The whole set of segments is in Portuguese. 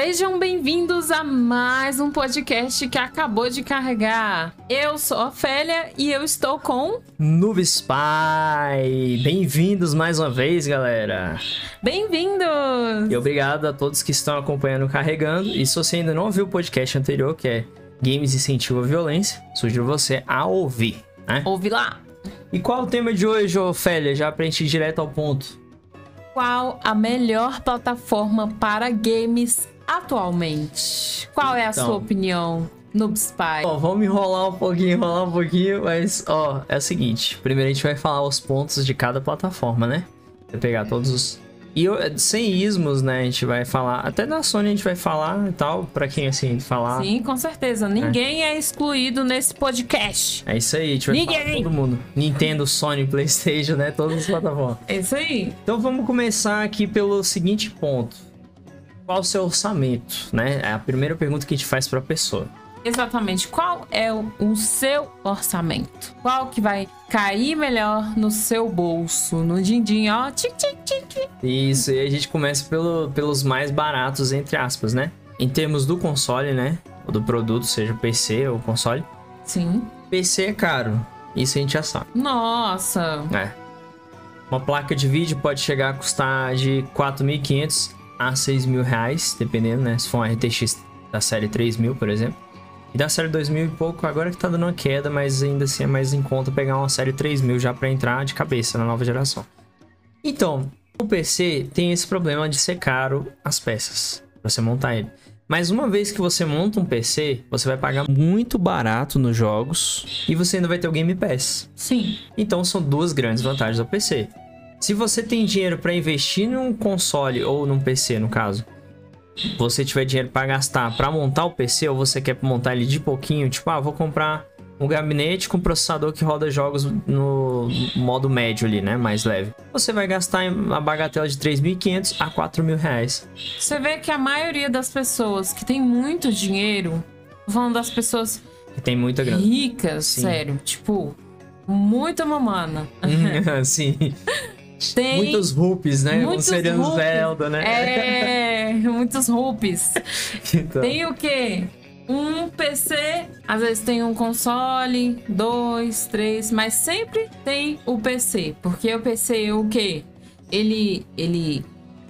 Sejam bem-vindos a mais um podcast que acabou de carregar. Eu sou a Ofélia e eu estou com Noob Spy. Bem-vindos mais uma vez, galera. Bem-vindos! E obrigado a todos que estão acompanhando o Carregando. E se você ainda não ouviu o podcast anterior, que é Games Incentivo à Violência, sugiro você a ouvir, né? Ouve lá! E qual é o tema de hoje, Ofélia? Já pra gente ir direto ao ponto. Qual a melhor plataforma para games atualmente? Qual é a Então. sua opinião, Noob Spy? Ó, vamos enrolar um pouquinho, enrolar um pouquinho, mas, ó, é o seguinte. Primeiro a gente vai falar os pontos de cada plataforma, né? Vai pegar todos os... E eu- sem ismos, né? A gente vai falar... Até da Sony a gente vai falar e tal, pra quem, assim, falar... Sim, com certeza. Ninguém é excluído nesse podcast. É isso aí, a gente vai falar Ninguém. todo mundo. Nintendo, Sony, Playstation, né? Todas as plataformas. É isso aí. Então vamos começar aqui pelo seguinte ponto. Qual o seu orçamento, né? É a primeira pergunta que a gente faz pra pessoa. Exatamente. Qual é o, o seu orçamento? Qual que vai cair melhor no seu bolso? No din-din, ó. Tic, tic, tic. Isso, e a gente começa pelo, pelos mais baratos, entre aspas, né? Em termos do console, né? Ou do produto, seja PC ou console. Sim. PC é caro. Isso a gente já sabe. Nossa. É. Uma placa de vídeo pode chegar a custar de 4.500 a 6.000 reais, dependendo, né? Se for uma RTX da série 3.000, por exemplo. E da série 2000 e pouco, agora que tá dando uma queda, mas ainda assim é mais em conta pegar uma série 3000 já pra entrar de cabeça na nova geração. Então, o PC tem esse problema de ser caro as peças, pra você montar ele. Mas uma vez que você monta um PC, você vai pagar muito barato nos jogos e você ainda vai ter o Game Pass. Sim. Então são duas grandes vantagens do PC. Se você tem dinheiro para investir num console ou num PC, no caso, você tiver dinheiro para gastar para montar o PC ou você quer montar ele de pouquinho, tipo, ah, vou comprar um gabinete com processador que roda jogos no modo médio ali, né, mais leve. Você vai gastar a bagatela de 3.500 a 4.000 reais. Você vê que a maioria das pessoas que tem muito dinheiro, tô falando das pessoas Que tem muita grana. ricas, Sim. sério, tipo, muita mamana. Sim. Tem Muitos rupees, né? muitos um seria rupees. Zelda, né? É, muitos rupees. Então. Tem o quê? Um PC, às vezes tem um console, dois, três, mas sempre tem o PC. Porque o PC, o quê? Ele, ele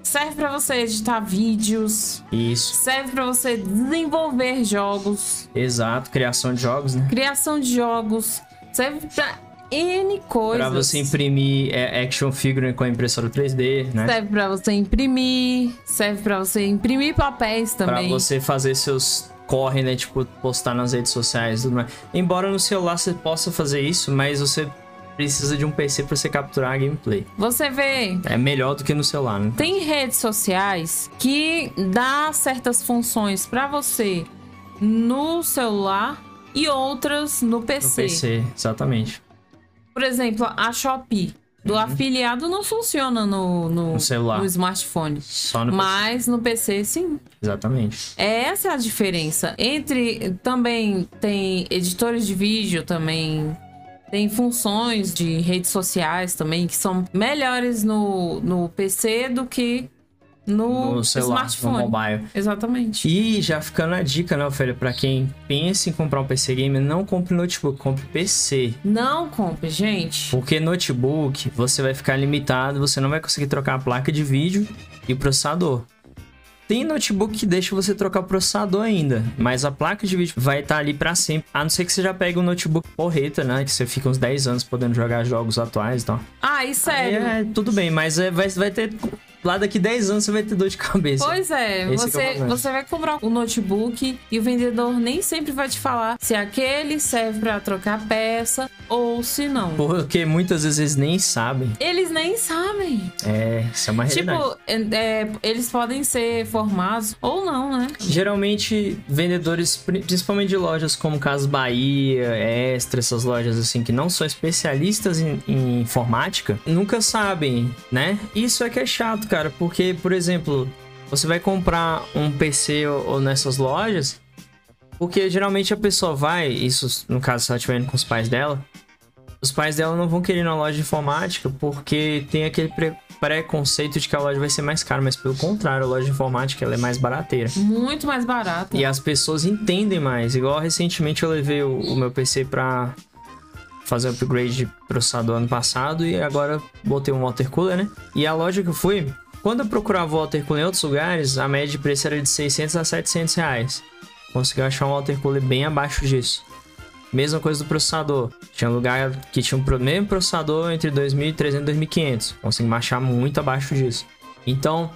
serve pra você editar vídeos, Isso. serve pra você desenvolver jogos, Exato, criação de jogos, né? criação de jogos, serve pra N coisas. Pra você imprimir é, action figure com a impressora 3D, né? Serve pra você imprimir, serve pra você imprimir papéis Pra também. você fazer seus corre, né? Tipo, postar nas redes sociais e tudo mais. Embora no celular você possa fazer isso, mas você precisa de um PC pra você capturar a gameplay. Você vê, É melhor do que no celular, né? Tem redes sociais que dá certas funções pra você no celular e outras no No PC. PC, exatamente. Por exemplo, a Shopee do afiliado não funciona no, no, Uhum. No celular. no smartphone. Só no PC. Mas no PC, sim. Exatamente. Essa é a diferença. Entre. Também tem editores de vídeo também. Tem funções de redes sociais também que são melhores no, no PC do que no, No celular, smartphone. no mobile. Exatamente. E já ficando a dica, né, Ofélia? Pra quem pensa em comprar um PC gamer, não compre notebook, compre PC. Não compre, gente. Porque notebook você vai ficar limitado, você não vai conseguir trocar a placa de vídeo e o processador. Tem notebook que deixa você trocar o processador ainda, mas a placa de vídeo vai estar ali pra sempre. A não ser que você já pegue um notebook porreta, né? Que você fica uns 10 anos podendo jogar jogos atuais e tal. Ah, e sério. Aí é, tudo bem, mas é, vai, vai ter. Lá daqui 10 anos você vai ter dor de cabeça. Pois é, Esse é você, problema. você vai comprar um notebook e o vendedor nem sempre vai te falar se aquele serve pra trocar peça ou se não. Porque muitas vezes eles nem sabem. Eles nem sabem. É, isso é uma realidade. Tipo, é- é, eles podem ser formados ou não, né? Geralmente, vendedores, pri- principalmente de lojas como Casas Bahia, Extra, essas lojas assim, que não são especialistas em, em informática, nunca sabem, né? Isso é que é chato, cara, porque, por exemplo, você vai comprar um PC ou, ou nessas lojas, porque geralmente a pessoa vai, isso no caso se ela estiver indo com os pais dela, os pais dela não vão querer ir na loja de informática porque tem aquele pre- preconceito de que a loja vai ser mais cara, mas pelo contrário, a loja de informática ela é mais barateira. Muito mais barata. E as pessoas entendem mais. Igual recentemente eu levei o, o meu PC pra fazer upgrade de processador ano passado e agora botei um water cooler, né? E a loja que eu fui, quando eu procurava water cooler em outros lugares, a média de preço era de 600 a 700 reais. Consegui achar um water cooler bem abaixo disso. Mesma coisa do processador. Tinha lugar que tinha um mesmo processador entre 2.300 e 2.500. Consegui achar muito abaixo disso. Então,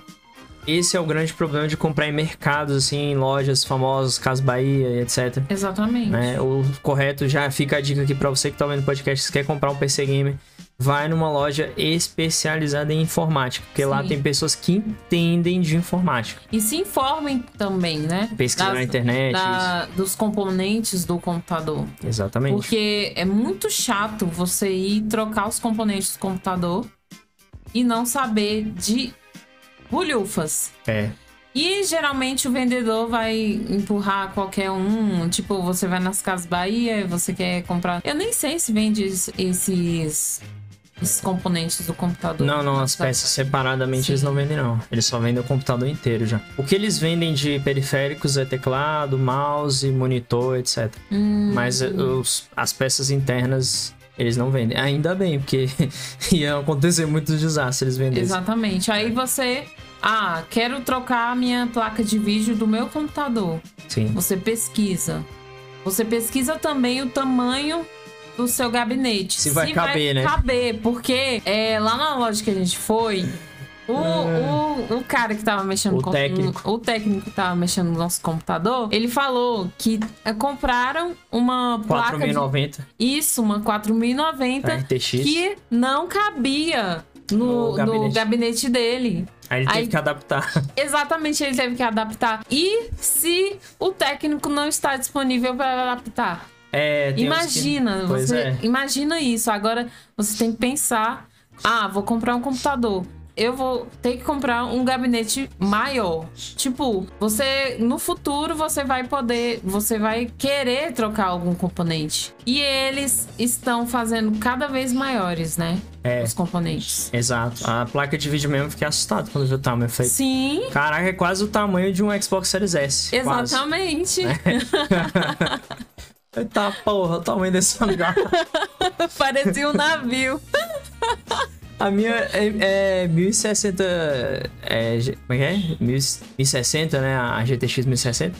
esse é o grande problema de comprar em mercados, assim, em lojas famosas, Casa Bahia, etc. Exatamente. Né? O correto já fica a dica aqui para você que tá vendo o podcast, se quer comprar um PC gamer, vai numa loja especializada em informática, porque Sim. lá tem pessoas que entendem de informática. E se informem também, né? Pesquisar na internet. Da, dos componentes do computador. Exatamente. Porque é muito chato você ir trocar os componentes do computador e não saber de bulhufas. É. E geralmente o vendedor vai empurrar qualquer um. Tipo, você vai nas Casas Bahia, você quer comprar. Eu nem sei se vende esses. Esses componentes do computador. Não, não, as peças separadamente Sim. eles não vendem, não. Eles só vendem o computador inteiro já. O que eles vendem de periféricos é teclado, mouse, monitor, etc. Hum. Mas os, as peças internas eles não vendem. Ainda bem, porque ia acontecer muitos desastres se eles vendessem. Exatamente. Aí você. Ah, quero trocar a minha placa de vídeo do meu computador. Sim. Você pesquisa. Você pesquisa também o tamanho do seu gabinete. Se vai caber, vai né? caber, porque é, lá na loja que a gente foi, o, o, o cara que tava mexendo o com técnico. o técnico que tava mexendo no nosso computador, ele falou que é, compraram uma placa 4090. Isso, uma 4090 RTX. que não cabia no, no, gabinete. no gabinete dele. Aí ele teve que adaptar. Exatamente, ele teve que adaptar. E se o técnico não está disponível para adaptar? É, imagina, que... você é. imagina isso. Agora você tem que pensar: ah, vou comprar um computador eu vou ter que comprar um gabinete maior. Tipo, você no futuro você vai poder, você vai querer trocar algum componente. E eles estão fazendo cada vez maiores, né? É. Os componentes. Exato. A placa de vídeo mesmo, eu fiquei assustado quando vi o tamanho feito. Sim. Caraca, é quase o tamanho de um Xbox Series S. Exatamente. Eita porra, o tamanho desse lugar. Parecia um navio. A minha é, é 1060. É, como é que é? 1060, né? A GTX 1060.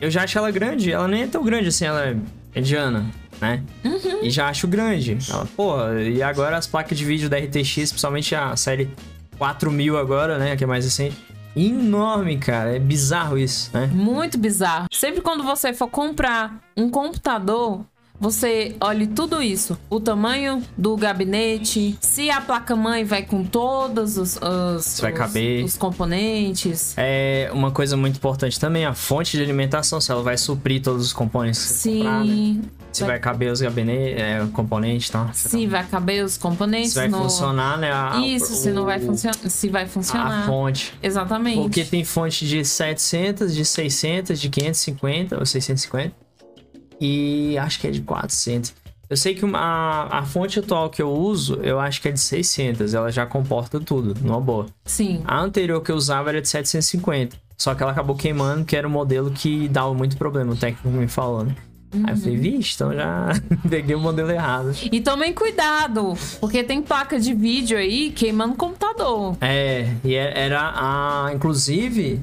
Eu já acho ela grande. Ela nem é tão grande assim, ela é mediana, né? Uhum. E já acho grande. Ela, porra, e agora as placas de vídeo da RTX, principalmente a série 4000 agora, né? Que é mais recente. Enorme, cara. É bizarro isso, né? Muito bizarro. Sempre quando você for comprar um computador, você olhe tudo isso. O tamanho do gabinete, se a placa-mãe vai com todos os, os, vai caber. os componentes. É uma coisa muito importante também, a fonte de alimentação, se ela vai suprir todos os componentes. Sim. Comprar, né? Se vai... vai caber os gabinetes, é, componentes, tá? Se vai caber os componentes. Se vai no... funcionar, né? A, Isso, o, se não vai funcionar. Se vai funcionar. A fonte. Exatamente. Porque tem fonte de 700, de 600, de 550 ou 650 e acho que é de 400. Eu sei que uma, a, a fonte atual que eu uso, eu acho que é de 600. Ela já comporta tudo, numa boa. Sim. A anterior que eu usava era de 750. Só que ela acabou queimando, que era um modelo que dava muito problema, o técnico me falou, né? Uhum. Aí eu falei, uhum. vixe, então já peguei o modelo errado. E tomem cuidado, porque tem placa de vídeo aí queimando computador. É, e é, era a. Inclusive,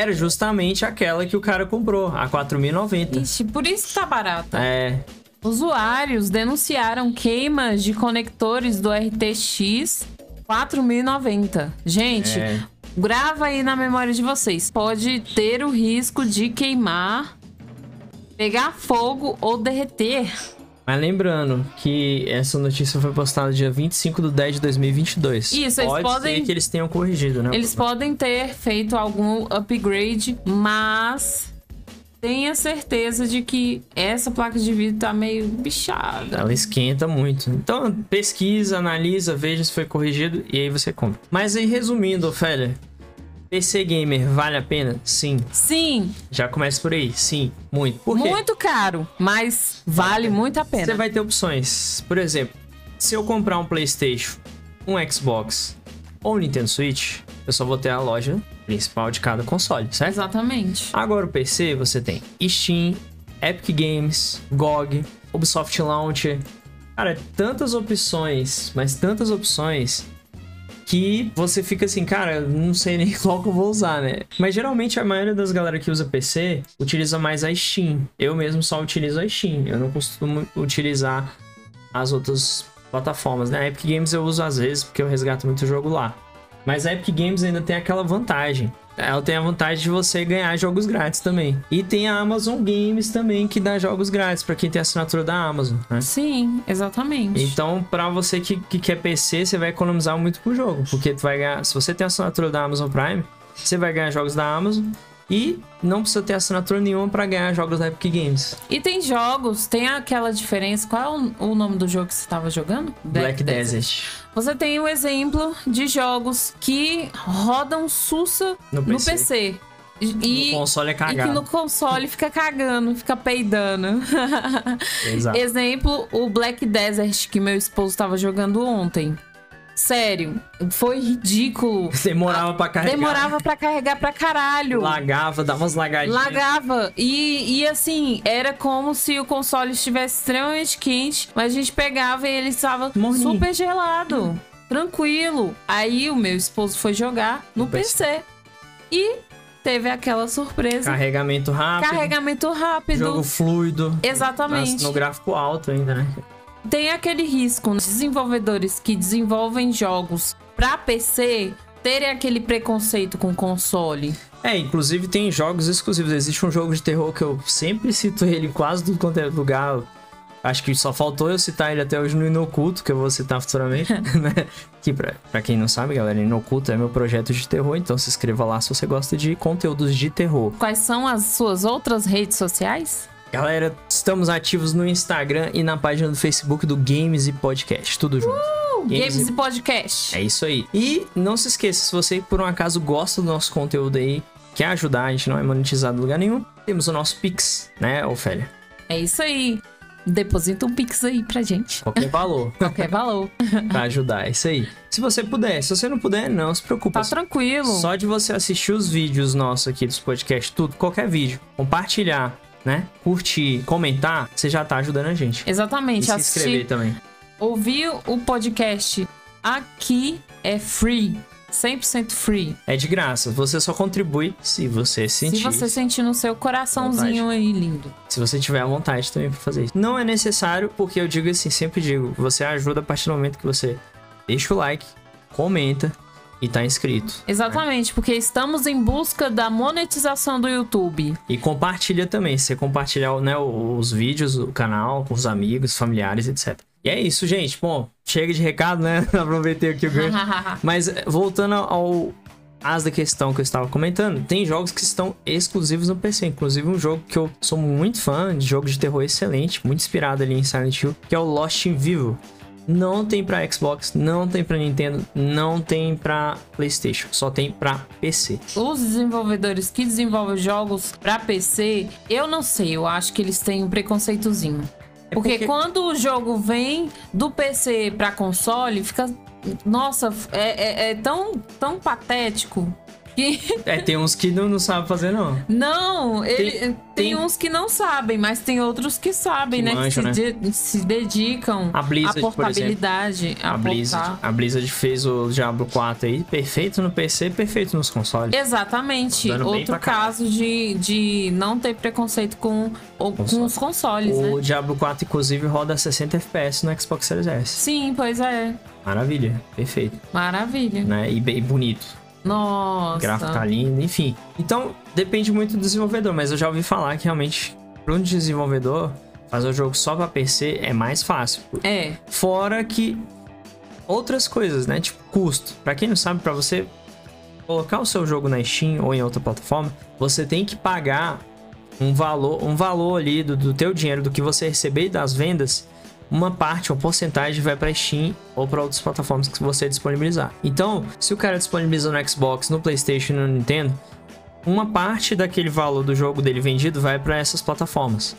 era justamente aquela que o cara comprou, a 4.090. Ixi, por isso tá barata. É. Usuários denunciaram queimas de conectores do RTX 4090. Gente, é. grava aí na memória de vocês. Pode ter o risco de queimar, pegar fogo ou derreter. Mas lembrando que essa notícia foi postada dia 25 de 10 de 2022. Isso, eles Pode podem... ser que eles tenham corrigido, né? Eles podem ter feito algum upgrade, mas tenha certeza de que essa placa de vídeo tá meio bichada. Ela esquenta muito. Então, pesquisa, analisa, veja se foi corrigido e aí você compra. Mas aí, resumindo, Ofélia, PC Gamer vale a pena? Sim. Sim. Já começa por aí. Sim, muito. Por quê? Muito caro, mas vale muito a pena. Você vai ter opções. Por exemplo, se eu comprar um PlayStation, um Xbox ou Nintendo Switch, eu só vou ter a loja principal de cada console, certo? Exatamente. Agora o PC você tem Steam, Epic Games, GOG, Ubisoft Launcher. Cara, tantas opções, mas tantas opções que você fica assim, cara, não sei nem qual que eu vou usar, né? Mas geralmente a maioria das galera que usa PC utiliza mais a Steam. Eu mesmo só utilizo a Steam. Eu não costumo utilizar as outras plataformas, né? A Epic Games eu uso às vezes porque eu resgato muito jogo lá. Mas a Epic Games ainda tem aquela vantagem. Ela tem a vantagem de você ganhar jogos grátis também. E tem a Amazon Games também que dá jogos grátis para quem tem assinatura da Amazon, né? Sim, exatamente. Então, para você que, que quer PC, você vai economizar muito pro jogo, porque tu vai ganhar, se você tem assinatura da Amazon Prime, você vai ganhar jogos da Amazon e não precisa ter assinatura nenhuma para ganhar jogos da Epic Games. E tem jogos, tem aquela diferença. Qual é o, nome do jogo que você estava jogando? Black, Black Desert. Desert. Você tem um exemplo de jogos que rodam sussa no PC. No PC. E, no console é cagado. E que no console fica cagando, fica peidando. Exato. Exemplo, o Black Desert que meu esposo estava jogando ontem. Sério, foi ridículo. Demorava pra carregar. Demorava pra carregar pra caralho. Lagava, dava umas lagadinhas. Lagava. E, e assim, era como se o console estivesse extremamente quente, mas a gente pegava e ele estava Morninho. super gelado. Tranquilo. Aí o meu esposo foi jogar no PC. PC. E teve aquela surpresa. Carregamento rápido. Carregamento rápido. Jogo fluido. Exatamente. No gráfico alto ainda, né? Tem aquele risco, desenvolvedores que desenvolvem jogos para PC terem aquele preconceito com console. É, inclusive tem jogos exclusivos. Existe um jogo de terror que eu sempre cito ele em quase tudo quanto é lugar. Acho que só faltou eu citar ele até hoje no Inoculto, que eu vou citar futuramente, né? Que pra, pra quem não sabe, galera, Inoculto é meu projeto de terror, então se inscreva lá se você gosta de conteúdos de terror. Quais são as suas outras redes sociais? Galera, estamos ativos no Instagram e na página do Facebook do Games e Podcast. Tudo junto. Uh, Games, Games e... Podcast. É isso aí. E não se esqueça, se você por um acaso gosta do nosso conteúdo aí, quer ajudar, a gente não é monetizado em lugar nenhum, temos o nosso Pix, né, Ofélia? É isso aí. Deposita um Pix aí pra gente. Qualquer valor. Qualquer valor. pra ajudar, é isso aí. Se você puder, se você não puder, não se preocupe. Tá tranquilo. Só de você assistir os vídeos nossos aqui dos podcasts, tudo, qualquer vídeo, compartilhar, né? Curtir, comentar, você já tá ajudando a gente. Exatamente. E se inscrever também. Ouvir o podcast aqui é free. 100% free. É de graça. Você só contribui se você sentir. Se você sentir no seu coraçãozinho vontade. aí lindo. Se você tiver a vontade também para fazer isso. Não é necessário, porque eu digo assim, sempre digo, você ajuda a partir do momento que você deixa o like, comenta e tá inscrito. Exatamente, né? porque estamos em busca da monetização do YouTube. E compartilha também, você compartilhar né, os vídeos, o canal com os amigos, familiares, etc. E é isso, gente. Bom, chega de recado, né? Aproveitei aqui o gancho. Mas eh, voltando ao as da questão que eu estava comentando, tem jogos que estão exclusivos no PC. Inclusive um jogo que eu sou muito fã, de jogo de terror excelente, muito inspirado ali em Silent Hill, que é o Lost in Vivo não tem para Xbox, não tem para Nintendo, não tem para PlayStation, só tem para PC. Os desenvolvedores que desenvolvem jogos para PC, eu não sei, eu acho que eles têm um preconceitozinho. É porque, porque, quando o jogo vem do PC para console, fica nossa, é, é, é, tão, tão patético É, tem uns que não, não sabem fazer, não. Não, ele, tem, tem, tem, uns que não sabem, mas tem outros que sabem, que né? Que se, né? De, se dedicam a Blizzard, à portabilidade. a, Blizzard, a Blizzard fez o Diablo 4 aí, perfeito no PC, perfeito nos consoles. Exatamente. Outro caso de, de não ter preconceito com, ou, com os consoles, o né? O Diablo 4, inclusive, roda 60 FPS no Xbox Series S. Sim, pois é. Maravilha, perfeito. Maravilha. Né? E bem bonito. Nossa. O gráfico tá lindo, enfim. Então, depende muito do desenvolvedor, mas eu já ouvi falar que realmente, para um desenvolvedor, fazer o jogo só para PC é mais fácil. É. Fora que outras coisas, né? Tipo, custo. Para quem não sabe, para você colocar o seu jogo na Steam ou em outra plataforma, você tem que pagar um valor, um valor ali do, do teu dinheiro, do que você receber das vendas, uma parte, uma porcentagem vai para Steam ou para outras plataformas que você disponibilizar. Então, se o cara disponibiliza no Xbox, no PlayStation e no Nintendo, uma parte daquele valor do jogo dele vendido vai para essas plataformas.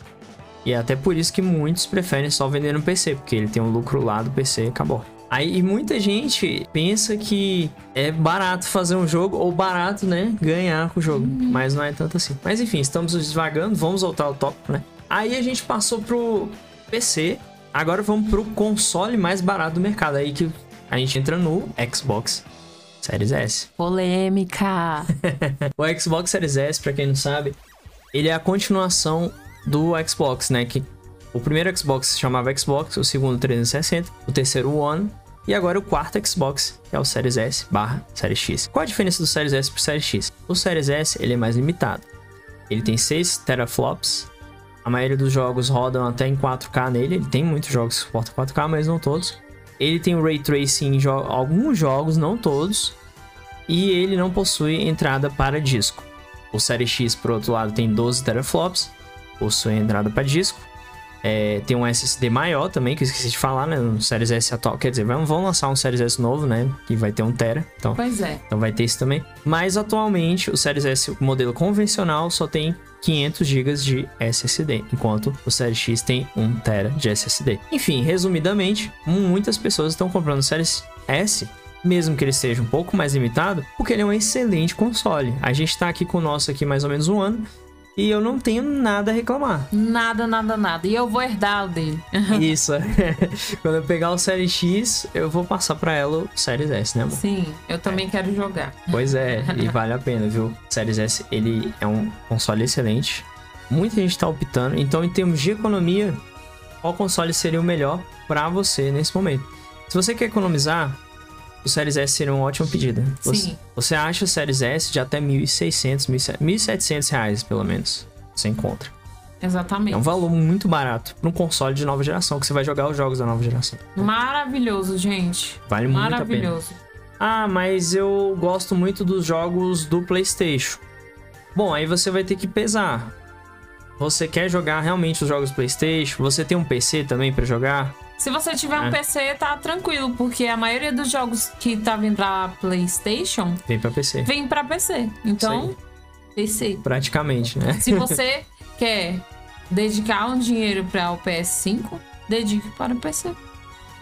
E é até por isso que muitos preferem só vender no PC, porque ele tem um lucro lá do PC e acabou. Aí muita gente pensa que é barato fazer um jogo ou barato, né, ganhar com o jogo. Mas não é tanto assim. Mas enfim, estamos desvagando, vamos voltar ao tópico, né? Aí a gente passou pro PC, agora vamos pro console mais barato do mercado. Aí que a gente entra no Xbox Series S. Polêmica. O Xbox Series S, pra quem não sabe, ele é a continuação do Xbox, né? Que o primeiro Xbox se chamava Xbox, o segundo 360, o terceiro One e agora o quarto Xbox, que é o Series S barra Series X. Qual a diferença do Series S pro Series X? O Series S ele é mais limitado. Ele tem 6 teraflops. A maioria dos jogos rodam até em 4K nele. Ele tem muitos jogos que suportam 4K, mas não todos. Ele tem o Ray Tracing em jo alguns jogos, não todos. E ele não possui entrada para disco. O Series X, por outro lado, tem 12 teraflops. Possui entrada para disco. É, tem um SSD maior também, que eu esqueci de falar, né? No Series S atual. Quer dizer, vão, vão lançar um Series S novo, né? Que vai ter um Tera. Então, pois é. então vai ter isso também. Mas atualmente, o Series S, o modelo convencional, só tem 500 GB de SSD, enquanto o Series X tem 1 TB de SSD. Enfim, resumidamente, muitas pessoas estão comprando o Series S mesmo que ele seja um pouco mais limitado, porque ele é um excelente console. A gente tá aqui com o nosso aqui mais ou menos um ano e eu não tenho nada a reclamar. Nada, nada, nada. E eu vou herdar o dele. Isso. Quando eu pegar o Series X, eu vou passar para ela o Series S, né, amor? Sim, eu também é. quero jogar. Pois é, e vale a pena, viu? O Series S, ele é um console excelente. Muita gente tá optando. Então, em termos de economia, qual console seria o melhor para você nesse momento? Se você quer economizar, o Series S seria uma ótima pedida. Você, Sim. você acha o Series S de até 1.600, 1.700 reais, pelo menos. Você encontra. Exatamente. É um valor muito barato para um console de nova geração, que você vai jogar os jogos da nova geração. Maravilhoso, gente. Vale muito a pena. Maravilhoso. Ah, mas eu gosto muito dos jogos do PlayStation. Bom, aí você vai ter que pesar. Você quer jogar realmente os jogos do PlayStation? Você tem um PC também para jogar? Se você tiver um É. PC, tá tranquilo, porque a maioria dos jogos que tá vindo pra PlayStation Vem para PC. vem pra PC. Então, PC. Praticamente, né? Se você quer dedicar um dinheiro para o PS5, dedique para o PC.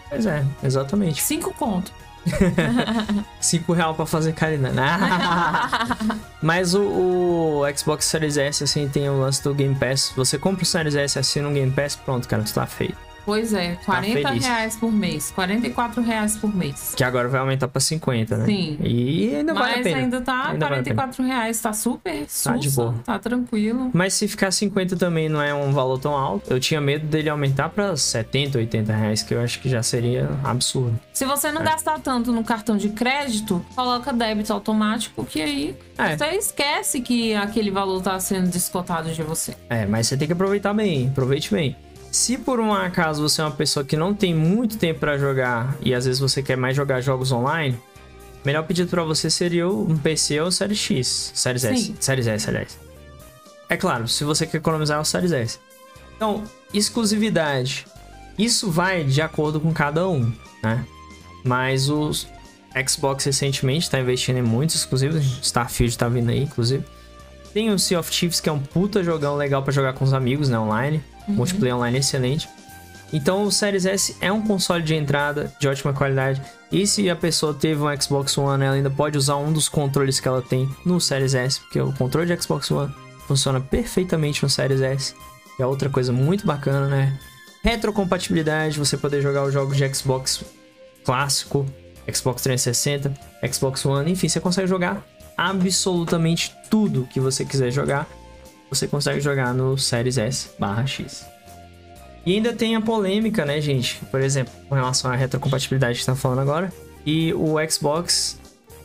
Pois é, exatamente. 5 conto. 5 real pra fazer carinha. Mas o, o Xbox Series S, assim, tem o lance do Game Pass. Você compra o Series S, assina um Game Pass, pronto, cara, tu tá feito. Pois é, 40 Tá reais por mês. 44 reais por mês. Que agora vai aumentar pra 50, né? Sim. E ainda vale a Mas pena. ainda tá Ainda vale a pena. 44 reais, tá super sussa, de boa. tá tranquilo. Mas se ficar 50 também não é um valor tão alto. Eu tinha medo dele aumentar pra 70, 80 reais, que eu acho que já seria absurdo. Se você É. não gastar tanto no cartão de crédito, coloca débito automático, que aí É. você esquece que aquele valor tá sendo descontado de você. É, mas você tem que aproveitar bem, aproveite bem. Se por um acaso você é uma pessoa que não tem muito tempo pra jogar e às vezes você quer mais jogar jogos online, o melhor pedido pra você seria um PC ou o Series X, Series S. Series S, aliás. É claro, se você quer economizar é o Series S. Então, exclusividade. Isso vai de acordo com cada um, né? Mas o Xbox recentemente tá investindo em muitos exclusivos, Starfield tá vindo aí, inclusive. Tem o Sea of Thieves, que é um puta jogão legal pra jogar com os amigos, né, online. Multiplayer online excelente. Então o Series S é um console de entrada de ótima qualidade. E se a pessoa teve um Xbox One, ela ainda pode usar um dos controles que ela tem no Series S, porque o controle de Xbox One funciona perfeitamente no Series S. É outra coisa muito bacana, né? Retrocompatibilidade, você poder jogar os jogos de Xbox clássico, Xbox 360, Xbox One, enfim, você consegue jogar absolutamente tudo que você quiser jogar. Você consegue jogar no Series S barra X. E ainda tem a polêmica, né, gente? Por exemplo, com relação à retrocompatibilidade que a gente tá falando agora. E o Xbox.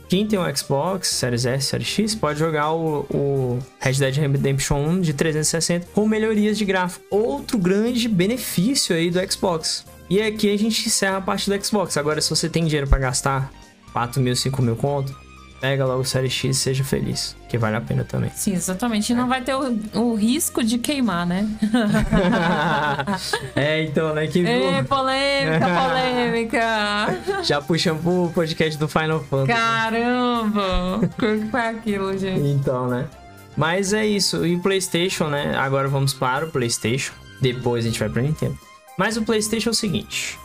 Quem tem o Xbox Series S, Series X, pode jogar o, o Red Dead Redemption 1 de 360 com melhorias de gráfico. Outro grande benefício aí do Xbox. E aqui a gente encerra a parte do Xbox. Agora, se você tem dinheiro para gastar 4 mil, 5 mil conto, pega logo o Series X e seja feliz. Que vale a pena também. Sim, exatamente. E não vai ter o, o risco de queimar, né? é, então, né? Que Ê, polêmica, polêmica! já puxamos pro podcast do Final Fantasy. Caramba! O que foi aquilo, gente? Então, né? Mas é isso. E o PlayStation, né? Agora vamos para o PlayStation. Depois a gente vai para Nintendo. Mas o PlayStation é o seguinte: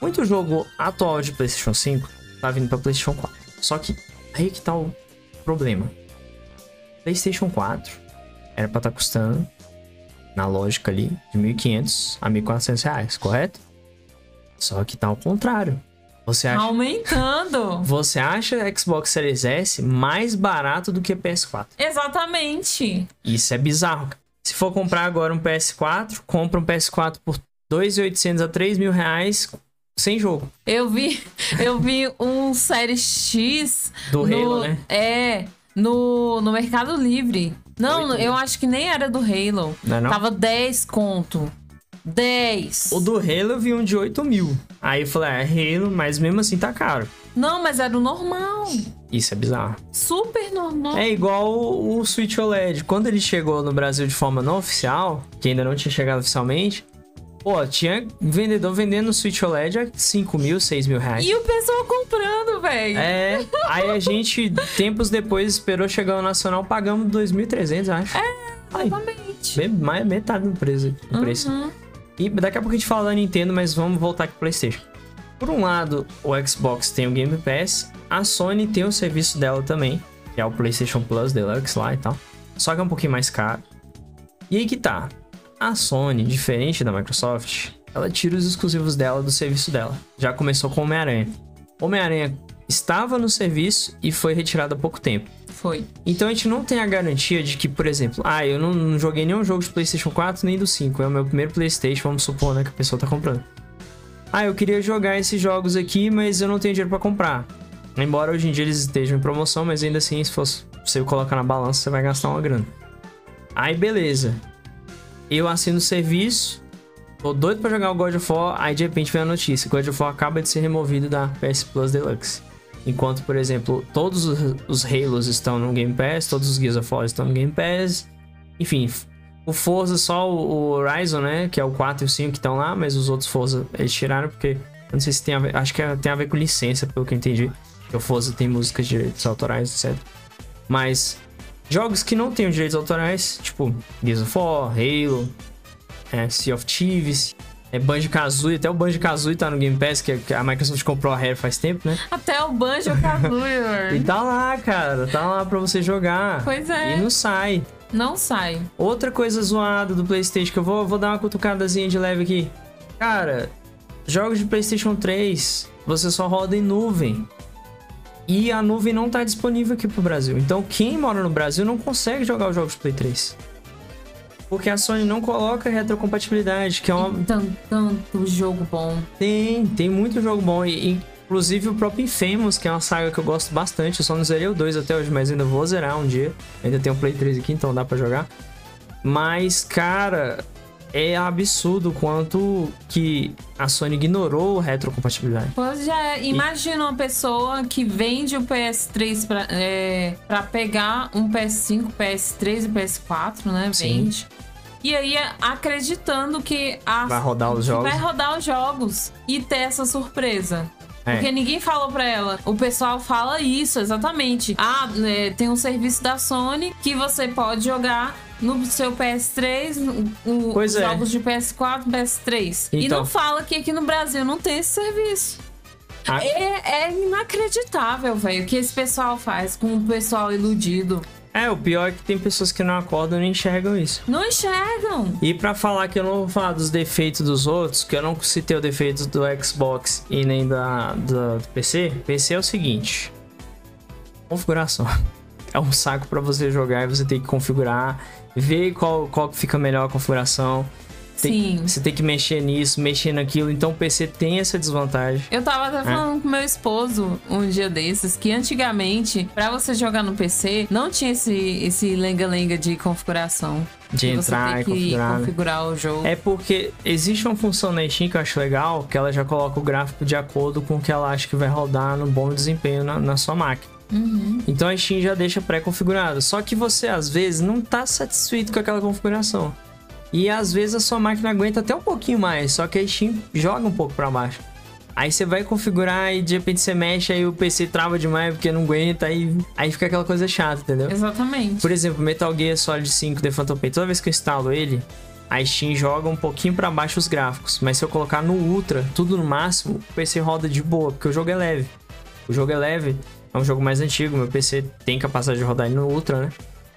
Muito jogo atual de PlayStation 5 tá vindo pra PlayStation 4. Só que aí que tá o problema. PlayStation 4 era pra estar tá custando, na lógica ali, de 1.500 a 1.400 reais, correto? Só que tá ao contrário. Você acha... Aumentando. Você acha Xbox Series S mais barato do que PS4? Exatamente. Isso é bizarro. Se for comprar agora um PS4, compra um PS4 por 2.800 a 3 mil reais sem jogo. Eu vi, eu vi um Série X do no, Halo, né? É, no, no Mercado Livre. Não, eu acho que nem era do Halo. Não é não? Tava 10 conto. 10. O do Halo eu vi um de 8 mil. Aí eu falei, é Halo, mas mesmo assim tá caro. Não, mas era o normal. Isso é bizarro. Super normal. É igual o, o Switch OLED. Quando ele chegou no Brasil de forma não oficial, que ainda não tinha chegado oficialmente, Pô, tinha vendedor vendendo Switch OLED a 5 mil, 6 mil reais. E o pessoal comprando, velho. É, aí a gente, tempos depois, esperou chegar o Nacional, pagamos 2.300, acho. É, exatamente. Mais metade do preço. Do preço. Uhum. E daqui a pouco a gente fala da Nintendo, mas vamos voltar aqui pro PlayStation. Por um lado, o Xbox tem o Game Pass, a Sony tem o serviço dela também, que é o PlayStation Plus Deluxe lá e tal. Só que é um pouquinho mais caro. E aí que tá. A Sony, diferente da Microsoft, ela tira os exclusivos dela do serviço dela. Já começou com Homem-Aranha. Homem-Aranha estava no serviço e foi retirado há pouco tempo. Foi. Então a gente não tem a garantia de que, por exemplo, ah, eu não, não joguei nenhum jogo de PlayStation 4 nem do 5, é o meu primeiro PlayStation, vamos supor, né, que a pessoa tá comprando. Ah, eu queria jogar esses jogos aqui, mas eu não tenho dinheiro para comprar. Embora hoje em dia eles estejam em promoção, mas ainda assim, se fosse você colocar na balança, você vai gastar uma grana. Aí beleza eu assino o serviço, tô doido pra jogar o God of War, aí de repente vem a notícia: God of War acaba de ser removido da PS Plus Deluxe. Enquanto, por exemplo, todos os Halos estão no Game Pass, todos os Gears of War estão no Game Pass. Enfim, o Forza só o Horizon, né? Que é o 4 e o 5 que estão lá, mas os outros Forza eles tiraram porque. Eu não sei se tem a ver. Acho que é, tem a ver com licença, pelo que eu entendi. O Forza tem músicas de direitos autorais, etc. Mas Jogos que não tenham direitos autorais, tipo Gears of War, Halo, é, Sea of Thieves, é Banjo-Kazooie, até o Banjo-Kazooie tá no Game Pass, que a Microsoft comprou a Rare faz tempo, né? Até o Banjo-Kazooie, E tá lá, cara, tá lá pra você jogar. Pois é. E não sai. Não sai. Outra coisa zoada do PlayStation, que eu vou, vou dar uma cutucadazinha de leve aqui. Cara, jogos de PlayStation 3, você só roda em nuvem. E a nuvem não está disponível aqui pro Brasil. Então quem mora no Brasil não consegue jogar os jogos de Play 3. Porque a Sony não coloca retrocompatibilidade, que é uma. Tanto, tanto jogo bom. Tem, tem muito jogo bom. E, inclusive o próprio Infamous, que é uma saga que eu gosto bastante. Eu só não zerei o 2 até hoje, mas ainda vou zerar um dia. Ainda tem o Play 3 aqui, então dá para jogar. Mas, cara, é absurdo quanto que a Sony ignorou retrocompatibilidade. Pois já é. Imagina uma pessoa que vende o PS3 pra, é, pra pegar um PS5, PS3 e PS4, né? Sim. Vende. E aí, acreditando que a, vai rodar os jogos. Vai rodar os jogos e ter essa surpresa. É. Porque ninguém falou pra ela. O pessoal fala isso, exatamente. Ah, é, tem um serviço da Sony que você pode jogar no seu PS3, o, pois os é. jogos de PS4, PS3. Então. E não fala que aqui no Brasil não tem esse serviço. A- É, é inacreditável, velho, o que esse pessoal faz com o pessoal iludido. É, o pior é que tem pessoas que não acordam e não enxergam isso. Não enxergam. E pra falar que eu não vou falar dos defeitos dos outros, que eu não citei o defeito do Xbox e nem da, da- do PC, PC é o seguinte: configuração. É um saco pra você jogar e você tem que configurar, ver qual, qual fica melhor a configuração. Tem- Sim. Você tem que mexer nisso, mexer naquilo. Então o PC tem essa desvantagem. Eu tava até falando com meu esposo um dia desses que antigamente, pra você jogar no PC, não tinha esse esse lenga-lenga de configuração. De entrar e configurar. né? configurar o jogo. É porque existe uma função na Steam que eu acho legal, que ela já coloca o gráfico de acordo com o que ela acha que vai rodar no bom desempenho na, na sua máquina. Uhum. Então a Steam já deixa pré-configurado. Só que você às vezes não tá satisfeito com aquela configuração. E às vezes a sua máquina aguenta até um pouquinho mais, só que a Steam joga um pouco para baixo. Aí você vai configurar e de repente você mexe, aí o PC trava demais porque não aguenta, aí, aí fica aquela coisa chata, entendeu? Exatamente. Por exemplo, Metal Gear Solid 5 The Phantom Pain, toda vez que eu instalo ele, a Steam joga um pouquinho para baixo os gráficos. Mas se eu colocar no Ultra, tudo no máximo, o PC roda de boa, porque o jogo é leve. O jogo é leve, é um jogo mais antigo, meu PC tem capacidade de rodar ele no Ultra, né?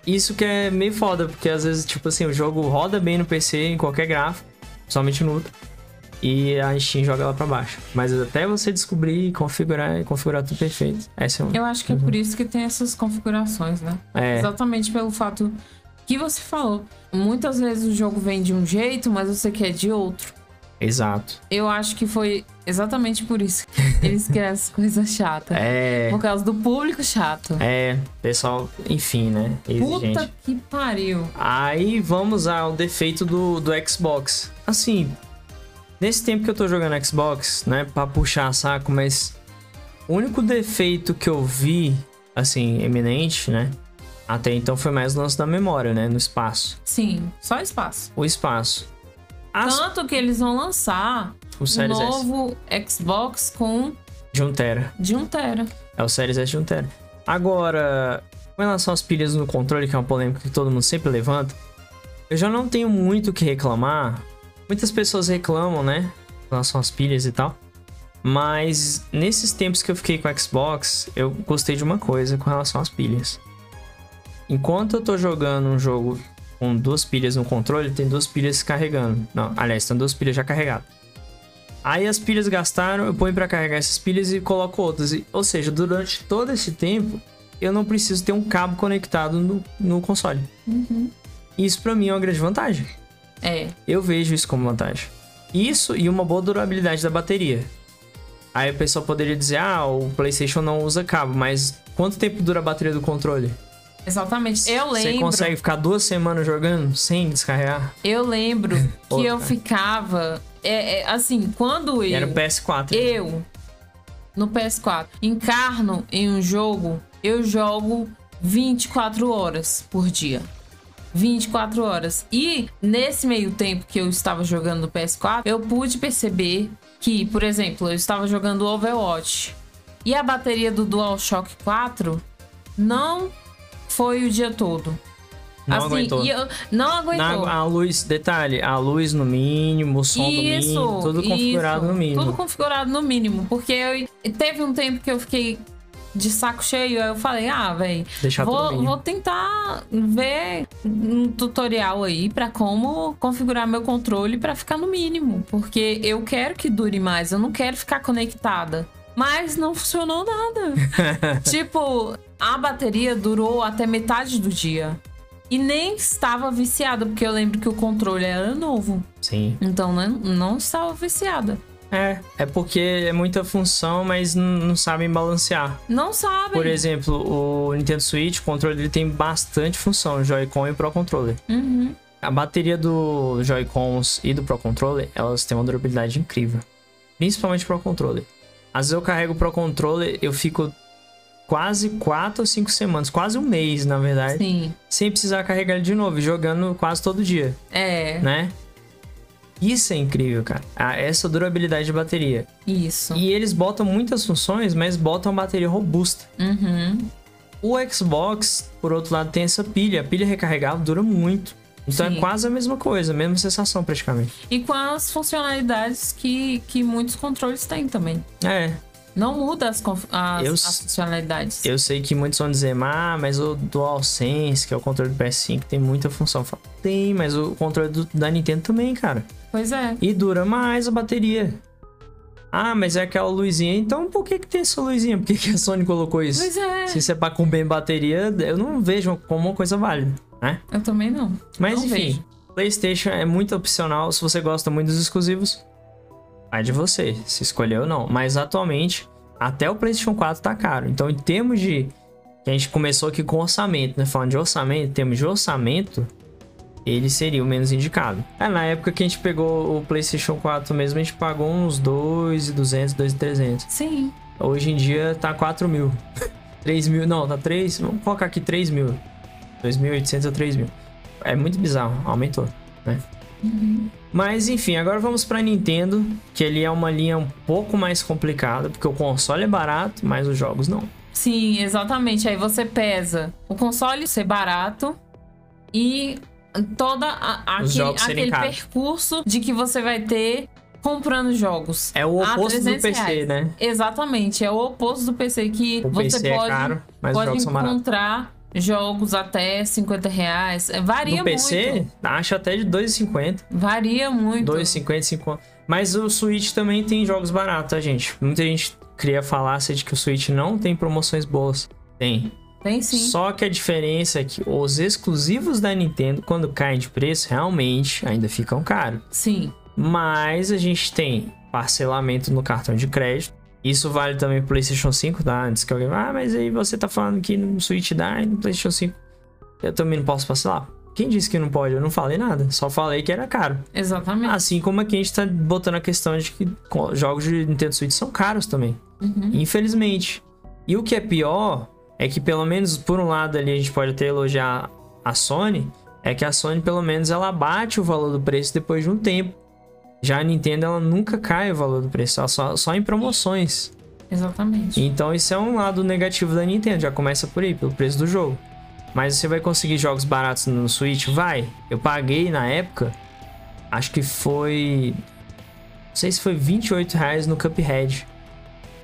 Isso que é meio foda, porque às vezes, tipo assim, o jogo roda bem no PC, em qualquer gráfico, somente no Ultra. E a Steam joga ela pra baixo. Mas até você descobrir e configurar, configurar tudo perfeito. Essa é um... Eu acho que é por isso que tem essas configurações, né? É. Exatamente pelo fato que você falou. Muitas vezes o jogo vem de um jeito, mas você quer de outro. Exato. Eu acho que foi exatamente por isso que eles criaram essas coisas chatas. É. Por causa do público chato. É, pessoal, enfim, né? Exigente. Puta que pariu. Aí vamos ao defeito do, do Xbox. Assim, nesse tempo que eu tô jogando Xbox, né, pra puxar saco, mas o único defeito que eu vi, assim, eminente, né, até então foi mais o lance da memória, né, no espaço. Sim, só espaço. O espaço. As, Tanto que eles vão lançar o um Series S novo Xbox com de 1 tera. de 1 tera. É o Series S de 1 tera. Agora, com relação às pilhas no controle, que é uma polêmica que todo mundo sempre levanta, eu já não tenho muito o que reclamar. Muitas pessoas reclamam, né? Com relação às pilhas e tal. Mas nesses tempos que eu fiquei com o Xbox, eu gostei de uma coisa com relação às pilhas. Enquanto eu tô jogando um jogo com duas pilhas no controle, tem duas pilhas carregando. Não, aliás, tem duas pilhas já carregadas. Aí as pilhas gastaram, eu ponho pra carregar essas pilhas e coloco outras. Ou seja, durante todo esse tempo, eu não preciso ter um cabo conectado no, no console. Isso pra mim é uma grande vantagem. É, Eu vejo isso como vantagem. Isso e uma boa durabilidade da bateria. Aí o pessoal poderia dizer, ah, o PlayStation não usa cabo, mas quanto tempo dura a bateria do controle? exatamente. Eu Você lembro. consegue ficar duas semanas jogando sem descarregar? Eu lembro que eu ficava. É, é, assim, quando eu. era o PS4. eu, no PS4, encarno em um jogo, eu jogo 24 horas por dia. 24 horas. E nesse meio tempo que eu estava jogando no PS4, eu pude perceber que, por exemplo, eu estava jogando Overwatch e a bateria do DualShock 4 não foi o dia todo. Não aguentou. e eu- não aguentou. Na, a luz, detalhe, a luz no mínimo, o som no mínimo, tudo configurado isso. no mínimo. Tudo configurado no mínimo. Porque eu, teve um tempo que eu fiquei de saco cheio, aí eu falei, ah, velho, vou, vou tentar ver um tutorial aí pra como configurar meu controle pra ficar no mínimo. Porque eu quero que dure mais, eu não quero ficar conectada. Mas não funcionou nada. tipo, a bateria durou até metade do dia. E nem estava viciada, porque eu lembro que o controle era novo. Sim. Então né, não estava viciada. É, é porque é muita função, mas não sabem balancear. Não sabem. Por exemplo, o Nintendo Switch, o controle ele tem bastante função, Joy-Con e Pro Controller. Uhum. A bateria do Joy-Cons e do Pro Controller, elas têm uma durabilidade incrível. Principalmente o Pro Controller. Às vezes eu carrego o Pro Controller, eu fico quase 4 ou 5 semanas, quase um mês, na verdade, Sim. sem precisar carregar ele de novo, e jogando quase todo dia, É. né? Isso é incrível, cara. Essa durabilidade de bateria. Isso. E eles botam muitas funções, mas botam bateria robusta. Uhum. O Xbox, por outro lado, tem essa pilha. A pilha recarregável dura muito. Então Sim. é quase a mesma coisa, a mesma sensação praticamente. E com as funcionalidades que, que muitos controles têm também. É, Não muda as, as, Eu- as funcionalidades. eu sei que muitos vão dizer, ah, mas o DualSense, que é o controle do PS5, tem muita função. Falo, Tem, mas o controle do- da Nintendo também, cara. Pois é. E dura mais a bateria. Ah, mas é aquela luzinha. Então por que, que tem essa luzinha? Por que, que a Sony colocou isso? Pois é. Se isso é pra comer bateria, eu não vejo como uma coisa válida, né? Eu também não. Mas Não enfim, vejo. PlayStation é muito opcional. Se você gosta muito dos exclusivos, vai de você, se escolher ou não. Mas atualmente, até o PlayStation 4 tá caro. Então, em termos de. que A gente começou aqui com orçamento, né? Falando de orçamento, em termos de orçamento, ele seria o menos indicado. É, na época que a gente pegou o PlayStation 4 mesmo, a gente pagou uns 2,200, 2,300. Sim. Hoje em dia tá 4 mil. 3 mil, não, tá 3. Vamos colocar aqui 3 mil. 2.800 ou 3 mil. É muito bizarro, aumentou, né? Mas enfim, agora vamos pra Nintendo, que ele é uma linha um pouco mais complicada, porque o console é barato, mas os jogos não. Sim, exatamente. Aí você pesa o console ser barato e toda a- aquele, aquele percurso de que você vai ter comprando jogos. É o oposto do 300 PC, reais. né? Exatamente, é o oposto do PC que O você PC pode, é caro, pode encontrar jogos até 50 reais. É, Varia No PC, muito. acho até de 2,50. Varia muito. 2,50, 5. Mas o Switch também tem jogos baratos, tá, gente? Muita gente cria falácia de que o Switch não tem promoções boas. Tem. Tem sim. Só que a diferença é que os exclusivos da Nintendo, quando caem de preço, realmente ainda ficam caros. Sim. Mas a gente tem parcelamento no cartão de crédito. Isso vale também pro PlayStation 5, tá? Antes que alguém ah, mas aí você tá falando que no Switch dá e no PlayStation 5 eu também não posso parcelar. Quem disse que não pode? Eu não falei nada. Só falei que era caro. Exatamente. Assim como aqui a gente tá botando a questão de que jogos de Nintendo Switch são caros também. Uhum. Infelizmente. E o que é pior é que pelo menos por um lado ali a gente pode até elogiar a Sony, é que a Sony pelo menos ela bate o valor do preço depois de um tempo. Já a Nintendo ela nunca cai o valor do preço, ela só, só em promoções. Exatamente. Então isso é um lado negativo da Nintendo, já começa por aí, pelo preço do jogo. Mas você vai conseguir jogos baratos no Switch? Vai. Eu paguei na época, acho que foi. Não sei se foi 28 reais no Cuphead.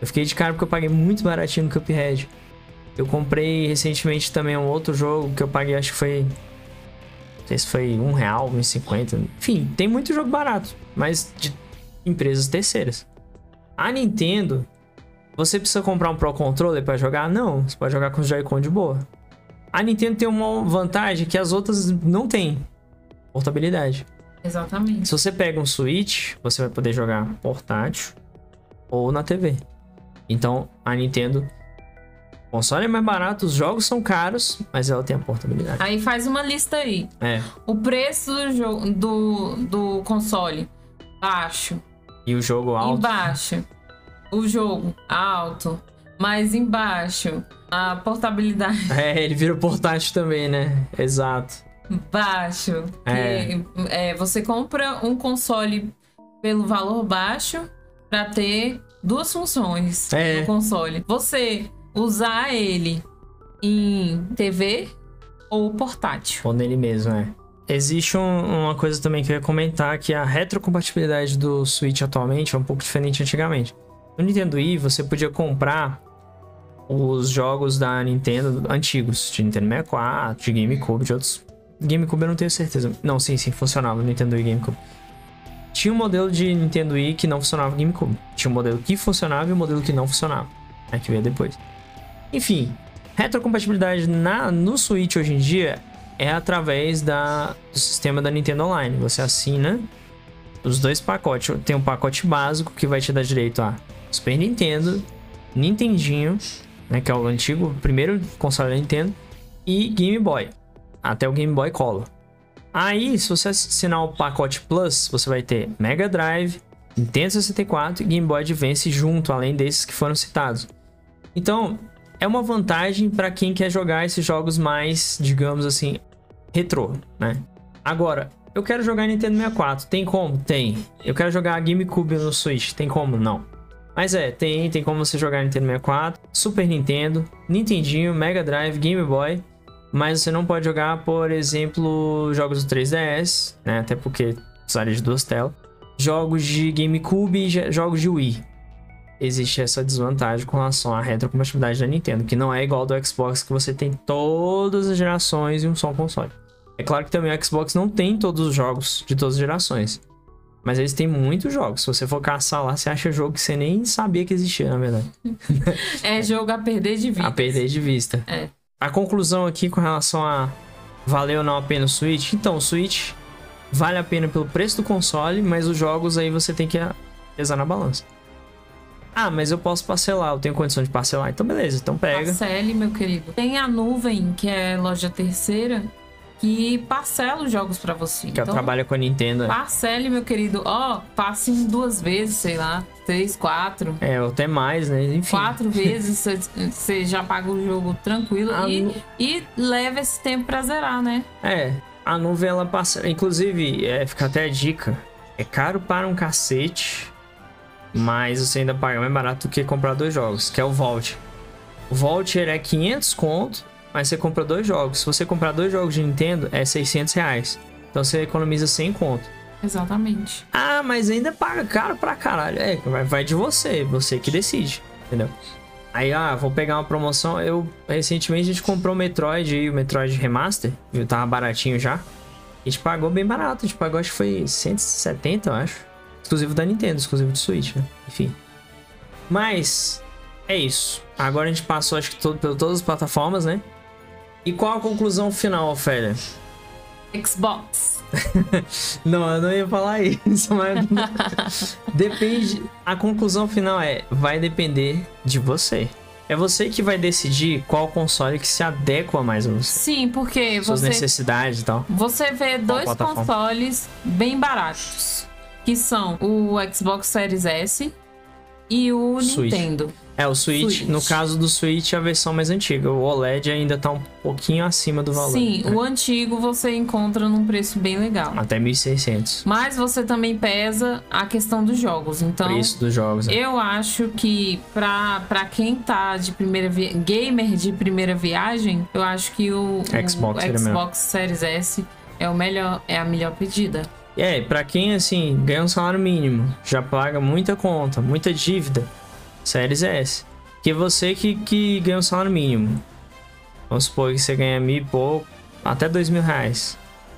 Eu fiquei de cara porque eu paguei muito baratinho no Cuphead. Eu comprei recentemente também um outro jogo que eu paguei, acho que foi. Não sei se foi um real, 1,50. Enfim, tem muito jogo barato, mas de empresas terceiras. A Nintendo, você precisa comprar um Pro Controller para jogar? Não, você pode jogar com o Joy-Con de boa. A Nintendo tem uma vantagem que as outras não têm. Portabilidade. Exatamente. Se você pega um Switch, você vai poder jogar portátil ou na TV. Então, a Nintendo, console é mais barato, os jogos são caros, mas ela tem a portabilidade. Aí faz uma lista aí. É. O preço do jogo do, do console baixo, E o jogo alto. embaixo. O jogo alto, mais embaixo. A portabilidade É, ele vira portátil também, né? Exato. baixo. É. É, você compra um console pelo valor baixo para ter duas funções É. no console. Você usar ele em TV ou portátil. Ou nele mesmo, é. Existe um- uma coisa também que eu ia comentar, que a retrocompatibilidade do Switch atualmente é um pouco diferente antigamente. No Nintendo Wii, você podia comprar os jogos da Nintendo antigos, de Nintendo 64, de GameCube, de outros... GameCube eu não tenho certeza. Não, sim, sim, funcionava no Nintendo Wii GameCube. Tinha um modelo de Nintendo Wii que não funcionava no GameCube. Tinha um modelo que funcionava e um modelo que não funcionava. É que veio depois. Enfim, retrocompatibilidade na, no Switch hoje em dia é através da, do sistema da Nintendo Online. Você assina os dois pacotes. Tem um pacote básico que vai te dar direito a Super Nintendo, Nintendinho, né, que é o antigo, primeiro console da Nintendo, e Game Boy, até o Game Boy Color. Aí, se você assinar o pacote Plus, você vai ter Mega Drive, Nintendo 64 e Game Boy Advance junto, além desses que foram citados. Então, é uma vantagem para quem quer jogar esses jogos mais, digamos assim, retrô, né? Agora, eu quero jogar Nintendo 64, tem como? Tem. Eu quero jogar GameCube no Switch, tem como? Não. Mas é, tem, tem como você jogar Nintendo 64, Super Nintendo, Nintendinho, Mega Drive, Game Boy, mas você não pode jogar, por exemplo, jogos do 3DS, né? Até porque precisaria de duas telas. Jogos de GameCube e jogos de Wii existe essa desvantagem com relação à retrocompatibilidade da Nintendo, que não é igual do Xbox, que você tem todas as gerações e um só console. É claro que também o Xbox não tem todos os jogos de todas as gerações. Mas eles têm muitos jogos. Se você for caçar lá, você acha jogo que você nem sabia que existia, na verdade. É jogo a perder de vista. A perder de vista. É. A conclusão aqui com relação a valeu ou não a pena o Switch. Então, o Switch vale a pena pelo preço do console, mas os jogos aí você tem que pesar na balança. Ah, mas eu posso parcelar, eu tenho condição de parcelar. Então, beleza, então pega. Parcele, meu querido. Tem a nuvem, que é loja terceira, que parcela os jogos pra você. Que então, trabalha com a Nintendo. parcele, meu querido. Ó, passe em duas vezes, sei lá. Três, quatro. É, ou até mais, né? Enfim. Quatro vezes você- já paga o jogo tranquilo e, nu- e leva esse tempo pra zerar, né? É, a nuvem ela passa. Inclusive, é, fica até a dica: é caro para um cacete, mas você ainda paga mais barato do que comprar dois jogos, que é o Vault. O Vault é 500 conto mas você compra dois jogos. Se você comprar dois jogos de Nintendo, é 600 reais. Então você economiza 100 conto. Exatamente. Ah, mas ainda paga caro pra caralho. É, vai, vai de você, você que decide, entendeu? Aí, ah, vou pegar uma promoção. Eu, recentemente, a gente comprou o Metroid e o Metroid Remaster, viu? Tava baratinho já. A gente pagou bem barato, a gente pagou, acho que foi 170, eu acho. Exclusivo da Nintendo, exclusivo do Switch, né? Enfim. Mas, é isso. Agora a gente passou, acho que todo, por todas as plataformas, né? E qual a conclusão final, Ofélia? Xbox. não, eu não ia falar isso, mas depende. A conclusão final é: vai depender de você. É você que vai decidir qual console que se adequa mais a você. Sim, porque Suas você necessidades e tal. você vê dois consoles bem baratos, que são o Xbox Series S e o Switch. Nintendo. É, o Switch, Switch. no caso do Switch, é a versão mais antiga. O OLED ainda tá um pouquinho acima do valor. Sim, né? o antigo você encontra num preço bem legal. Até 1.600. Mas você também pesa a questão dos jogos. Então, Preço dos jogos. né? eu acho que pra, pra quem tá de primeira vi... gamer de primeira viagem, eu acho que o, o Xbox seria Xbox Series S é o melhor, é a melhor pedida. É, pra quem assim ganha um salário mínimo, já paga muita conta, muita dívida, Series S. Que você que, que ganha um salário mínimo, vamos supor que você ganha mil e pouco, até dois mil reais,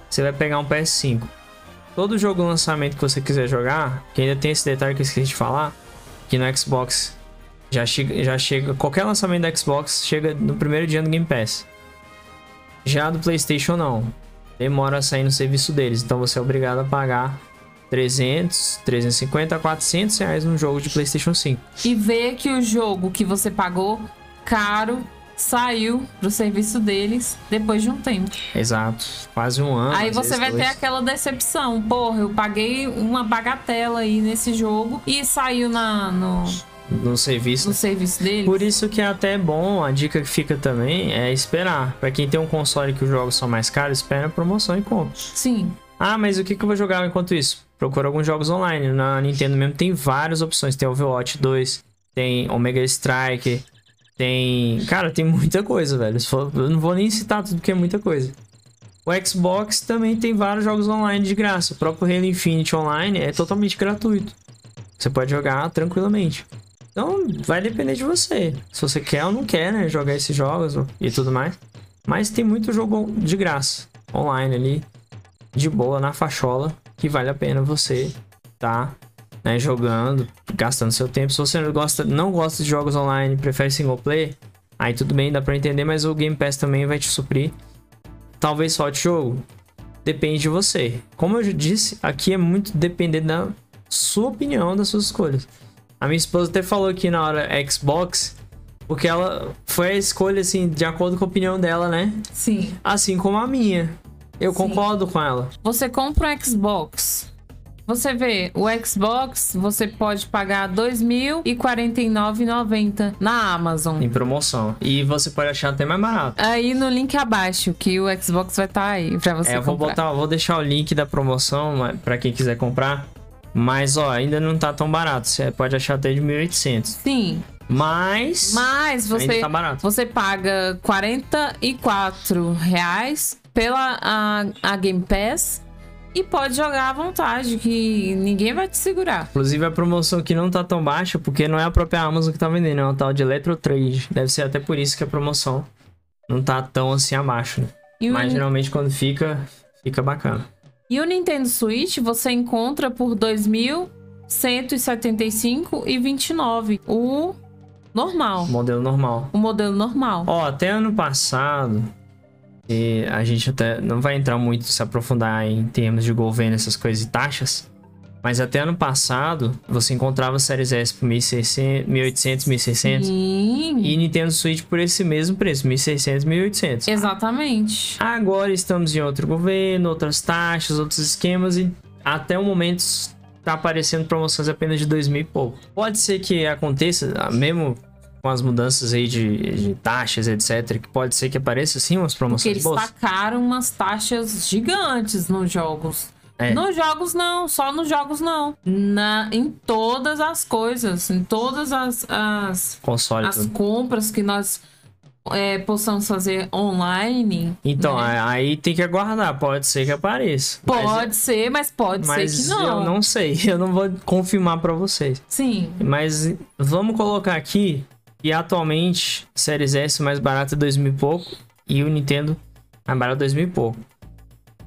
você vai pegar um PS5. Todo jogo lançamento que você quiser jogar, que ainda tem esse detalhe que eu esqueci de falar, que no Xbox já chega, já chega qualquer lançamento da Xbox chega no primeiro dia do Game Pass. Já do PlayStation não demora a sair no serviço deles. Então você é obrigado a pagar 300, 350 a 400 reais num jogo de PlayStation 5. E ver que o jogo que você pagou caro saiu pro serviço deles depois de um tempo. Exato. Quase um ano. aí você vezes vai dois. ter aquela decepção. Porra, eu paguei uma bagatela aí nesse jogo e saiu na, no, no serviço. no serviço deles. Por isso que é até bom, a dica que fica também é esperar. Pra quem tem um console que os jogos são mais caros, espera a promoção e compra. Sim. Ah, mas o que, que eu vou jogar enquanto isso? Procura alguns jogos online. Na Nintendo mesmo tem várias opções. Tem Overwatch 2, tem Omega Strike, tem. Cara, tem muita coisa, velho. Eu não vou nem citar tudo porque é muita coisa. O Xbox também tem vários jogos online de graça. O próprio Halo Infinite Online é totalmente gratuito. Você pode jogar tranquilamente. Então, vai depender de você. Se você quer ou não quer, né? Jogar esses jogos e tudo mais. Mas tem muito jogo de graça. Online ali de boa na fachola que vale a pena você tá né, jogando, gastando seu tempo. Se você não gosta, não gosta de jogos online, prefere single player, aí tudo bem, dá pra entender, mas o Game Pass também vai te suprir. Talvez falte jogo, depende de você. Como eu disse, aqui é muito dependente da sua opinião, das suas escolhas. A minha esposa até falou aqui na hora Xbox, porque ela foi a escolha assim de acordo com a opinião dela, né? Sim. Assim como a minha. Eu Sim. concordo com ela. Você compra um Xbox. Você vê, o Xbox você pode pagar R$ 2.049,90 na Amazon. Em promoção. E você pode achar até mais barato. Aí no link abaixo, que o Xbox vai estar aí pra você é, eu vou botar, vou deixar o link da promoção pra quem quiser comprar. Mas ó, ainda não tá tão barato. Você pode achar até de 1.800. Sim, Mas mas ainda você, tá barato. você paga 44 reais pela a, a Game Pass e pode jogar à vontade, que ninguém vai te segurar. Inclusive a promoção aqui não tá tão baixa porque não é a própria Amazon que tá vendendo, é um tal de Electrotrade. Deve ser até por isso que a promoção não tá tão assim abaixo. Né? E o, Mas geralmente quando fica, fica bacana. E o Nintendo Switch você encontra por R$ 2.175,29. O normal. Modelo normal. O modelo normal. Ó, até ano passado, e a gente até não vai entrar muito se aprofundar em termos de governo, essas coisas e taxas. Mas até ano passado, você encontrava Series S por 1.600, 1.800, 1.600 Sim. e Nintendo Switch por esse mesmo preço, 1.600, 1.800. Exatamente. Agora estamos em outro governo, outras taxas, outros esquemas e até o momento tá aparecendo promoções apenas de dois mil e pouco. Pode ser que aconteça, ah, mesmo com as mudanças aí de, de taxas, etc, que pode ser que apareça sim umas Porque promoções eles boas. tacaram umas taxas gigantes nos jogos. É. Nos jogos não, só nos jogos não. Na, em todas as coisas, em todas as, as, Console as tudo. compras que nós é, possamos fazer online. Então, né? aí tem que aguardar. Pode ser que apareça. Pode mas, ser, mas pode mas ser que não. eu não sei. Eu não vou confirmar pra vocês. Sim. Mas vamos colocar aqui que atualmente Series S mais barata é 2 mil e pouco e o Nintendo mais barato é 2 mil e pouco.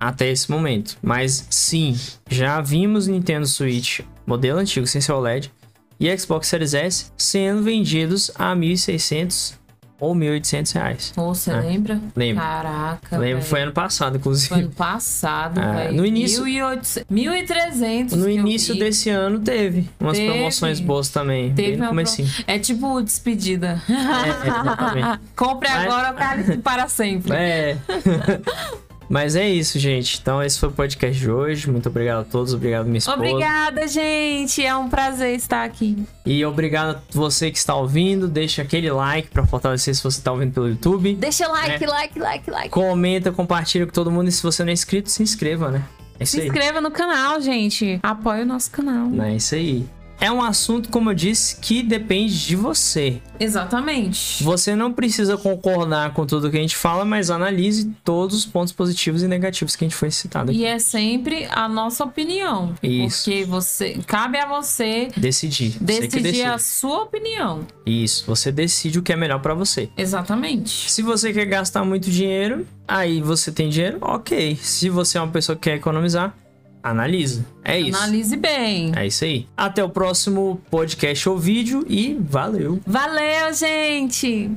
Até esse momento. Mas sim, já vimos Nintendo Switch modelo antigo sem ser OLED e Xbox Series S sendo vendidos a 1.600 ou 1.800 reais. Pô, você É. lembra? Lembro. Caraca. Lembro, velho. foi ano passado, inclusive. Foi ano passado, Ah, velho. no início- 1.800 1.300. No início desse ano teve umas Teve. promoções boas também. Teve bem no comecinho. É tipo despedida. É, exatamente. Compre Mas- agora o cálice para sempre. É. Mas é isso, gente. Então, esse foi o podcast de hoje. Muito obrigado a todos. Obrigado, minha esposa. Obrigada, gente. É um prazer estar aqui. E obrigado a você que está ouvindo. Deixa aquele like para fortalecer se você está ouvindo pelo YouTube. Deixa like, É. like, like, like. Comenta, compartilha com todo mundo. E se você não é inscrito, se inscreva, né? É isso Se inscreva no canal, gente. Apoie o nosso canal. É isso aí. É um assunto, como eu disse, que depende de você. Exatamente. Você não precisa concordar com tudo que a gente fala, mas analise todos os pontos positivos e negativos que a gente foi citado aqui. E é sempre a nossa opinião. Isso. Porque você cabe a você Decidir. Decidir a sua opinião. Isso, você decide o que é melhor pra você. Exatamente. Se você quer gastar muito dinheiro, aí você tem dinheiro, ok. Se você é uma pessoa que quer economizar, analisa. É isso. Analise bem. É isso aí. Até o próximo podcast ou vídeo e valeu! Valeu, gente!